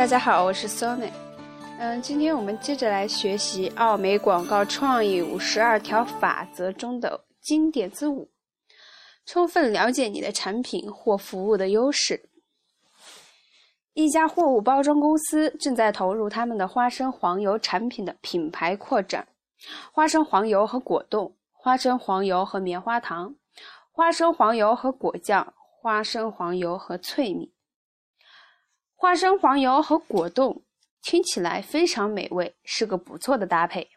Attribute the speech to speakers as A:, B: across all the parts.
A: 大家好，我是 Sony。嗯，今天我们接着来学习奥美广告创意五十二条法则中的经典之五：充分了解你的产品或服务的优势。一家货物包装公司正在投入他们的花生黄油产品的品牌扩展。花生黄油和果冻，花生黄油和棉花糖，花生黄油和果酱，花生黄油和脆米。花生黄油和果冻听起来非常美味，是个不错的搭配。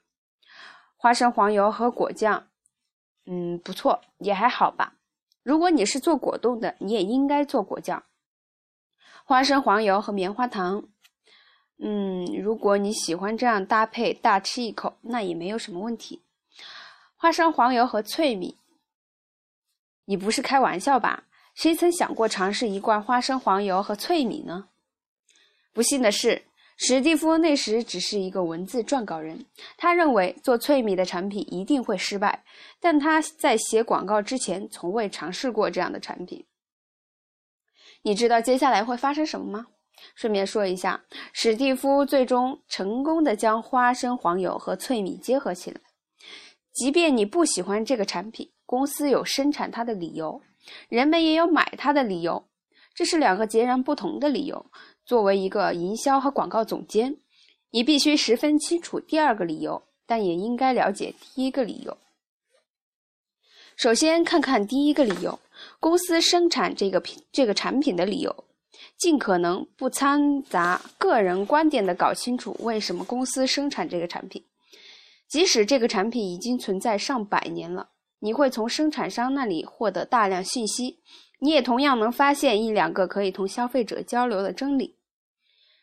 A: 花生黄油和果酱，嗯，不错，也还好吧。如果你是做果冻的，你也应该做果酱。花生黄油和棉花糖，嗯，如果你喜欢这样搭配，大吃一口，那也没有什么问题。花生黄油和脆米，你不是开玩笑吧？谁曾想过尝试一罐花生黄油和脆米呢？不幸的是，史蒂夫那时只是一个文字撰稿人。他认为做脆米的产品一定会失败，但他在写广告之前从未尝试过这样的产品。你知道接下来会发生什么吗？顺便说一下，史蒂夫最终成功的将花生黄油和脆米结合起来。即便你不喜欢这个产品，公司有生产它的理由，人们也有买它的理由，这是两个截然不同的理由。作为一个营销和广告总监，你必须十分清楚第二个理由，但也应该了解第一个理由。首先，看看第一个理由：公司生产这个品、这个产品的理由。尽可能不掺杂个人观点的搞清楚为什么公司生产这个产品，即使这个产品已经存在上百年了，你会从生产商那里获得大量信息。你也同样能发现一两个可以同消费者交流的真理，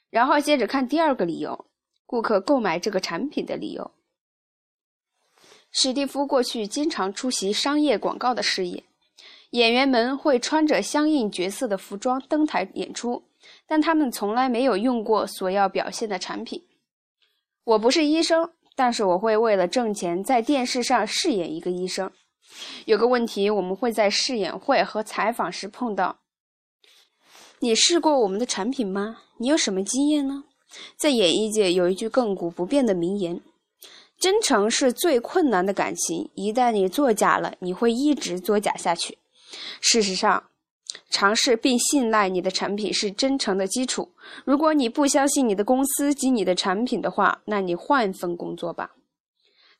A: 然后接着看第二个理由：顾客购买这个产品的理由。史蒂夫过去经常出席商业广告的事业，演员们会穿着相应角色的服装登台演出，但他们从来没有用过所要表现的产品。我不是医生，但是我会为了挣钱在电视上饰演一个医生。有个问题，我们会在试演会和采访时碰到。你试过我们的产品吗？你有什么经验呢？在演艺界有一句亘古不变的名言：“真诚是最困难的感情，一旦你作假了，你会一直作假下去。”事实上，尝试并信赖你的产品是真诚的基础。如果你不相信你的公司及你的产品的话，那你换份工作吧。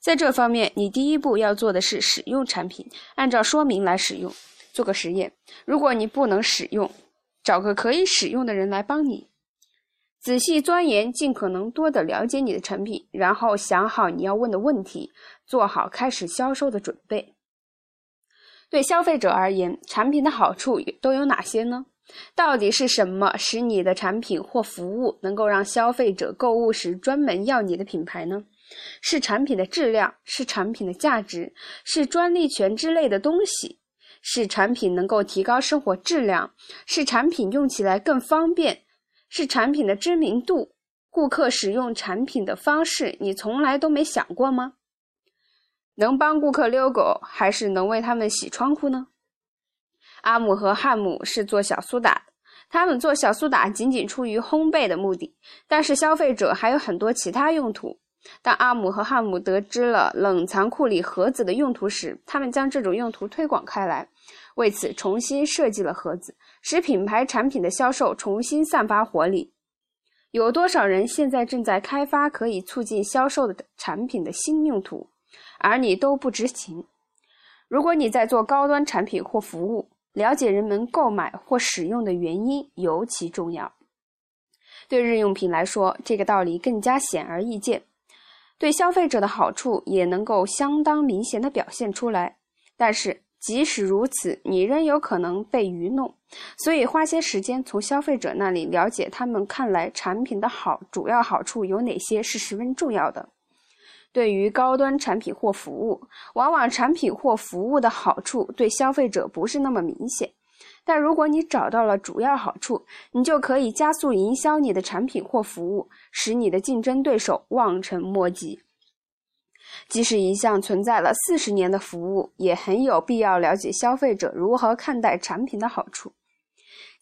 A: 在这方面，你第一步要做的是使用产品，按照说明来使用。做个实验：如果你不能使用，找个可以使用的人来帮你。仔细钻研，尽可能多的了解你的产品，然后想好你要问的问题，做好开始销售的准备。对消费者而言，产品的好处都有哪些呢？到底是什么使你的产品或服务能够让消费者购物时专门要你的品牌呢？是产品的质量，是产品的价值，是专利权之类的东西，是产品能够提高生活质量，是产品用起来更方便，是产品的知名度，顾客使用产品的方式，你从来都没想过吗？能帮顾客遛狗，还是能为他们洗窗户呢？阿姆和汉姆是做小苏打的，他们做小苏打仅仅出于烘焙的目的，但是消费者还有很多其他用途。当阿姆和汉姆得知了冷藏库里盒子的用途时，他们将这种用途推广开来，为此重新设计了盒子，使品牌产品的销售重新散发活力。有多少人现在正在开发可以促进销售的产品的新用途，而你都不知情？如果你在做高端产品或服务，了解人们购买或使用的原因尤其重要。对日用品来说，这个道理更加显而易见。对消费者的好处也能够相当明显的表现出来，但是即使如此，你仍有可能被愚弄。所以花些时间从消费者那里了解他们看来产品的好主要好处有哪些是十分重要的。对于高端产品或服务，往往产品或服务的好处对消费者不是那么明显。但如果你找到了主要好处，你就可以加速营销你的产品或服务，使你的竞争对手望尘莫及。即使一项存在了四十年的服务，也很有必要了解消费者如何看待产品的好处。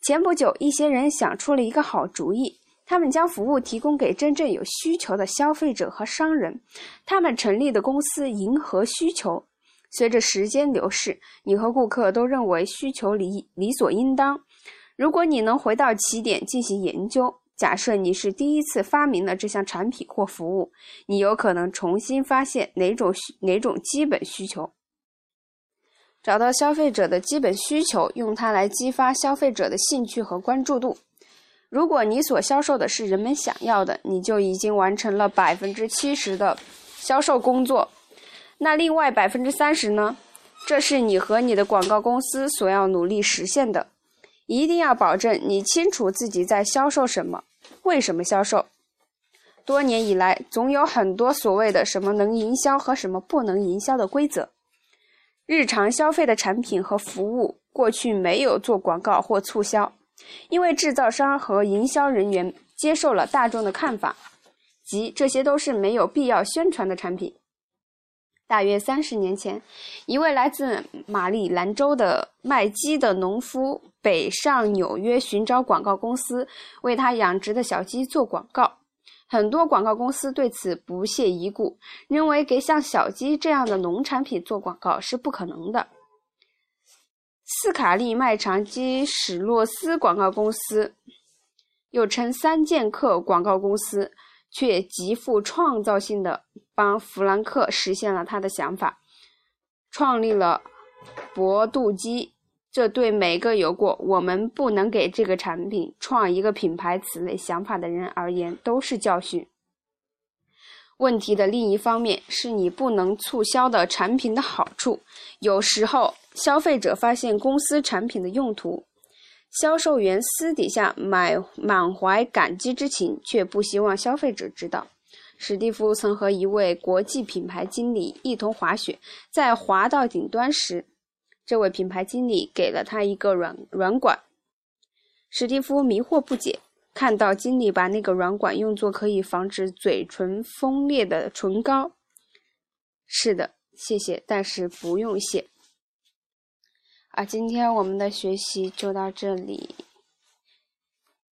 A: 前不久，一些人想出了一个好主意，他们将服务提供给真正有需求的消费者和商人。他们成立的公司迎合需求。随着时间流逝，你和顾客都认为需求理理所应当。如果你能回到起点进行研究，假设你是第一次发明了这项产品或服务，你有可能重新发现哪种哪种基本需求，找到消费者的基本需求，用它来激发消费者的兴趣和关注度。如果你所销售的是人们想要的，你就已经完成了百分之七十的销售工作。那另外百分之三十呢？这是你和你的广告公司所要努力实现的。一定要保证你清楚自己在销售什么，为什么销售。多年以来，总有很多所谓的什么能营销和什么不能营销的规则。日常消费的产品和服务过去没有做广告或促销，因为制造商和营销人员接受了大众的看法，即这些都是没有必要宣传的产品。大约三十年前，一位来自马里兰州的卖鸡的农夫北上纽约寻找广告公司，为他养殖的小鸡做广告。很多广告公司对此不屑一顾，认为给像小鸡这样的农产品做广告是不可能的。斯卡利麦长鸡史洛斯广告公司，又称三剑客广告公司。却极富创造性的帮弗兰克实现了他的想法，创立了博度机。这对每个有过“我们不能给这个产品创一个品牌”此类想法的人而言都是教训。问题的另一方面是你不能促销的产品的好处。有时候，消费者发现公司产品的用途。销售员私底下买满怀感激之情，却不希望消费者知道。史蒂夫曾和一位国际品牌经理一同滑雪，在滑到顶端时，这位品牌经理给了他一个软软管。史蒂夫迷惑不解，看到经理把那个软管用作可以防止嘴唇崩裂的唇膏。是的，谢谢，但是不用谢。啊，今天我们的学习就到这里。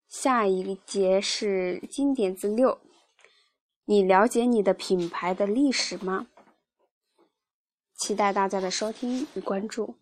A: 下一节是经典字六。你了解你的品牌的历史吗？期待大家的收听与关注。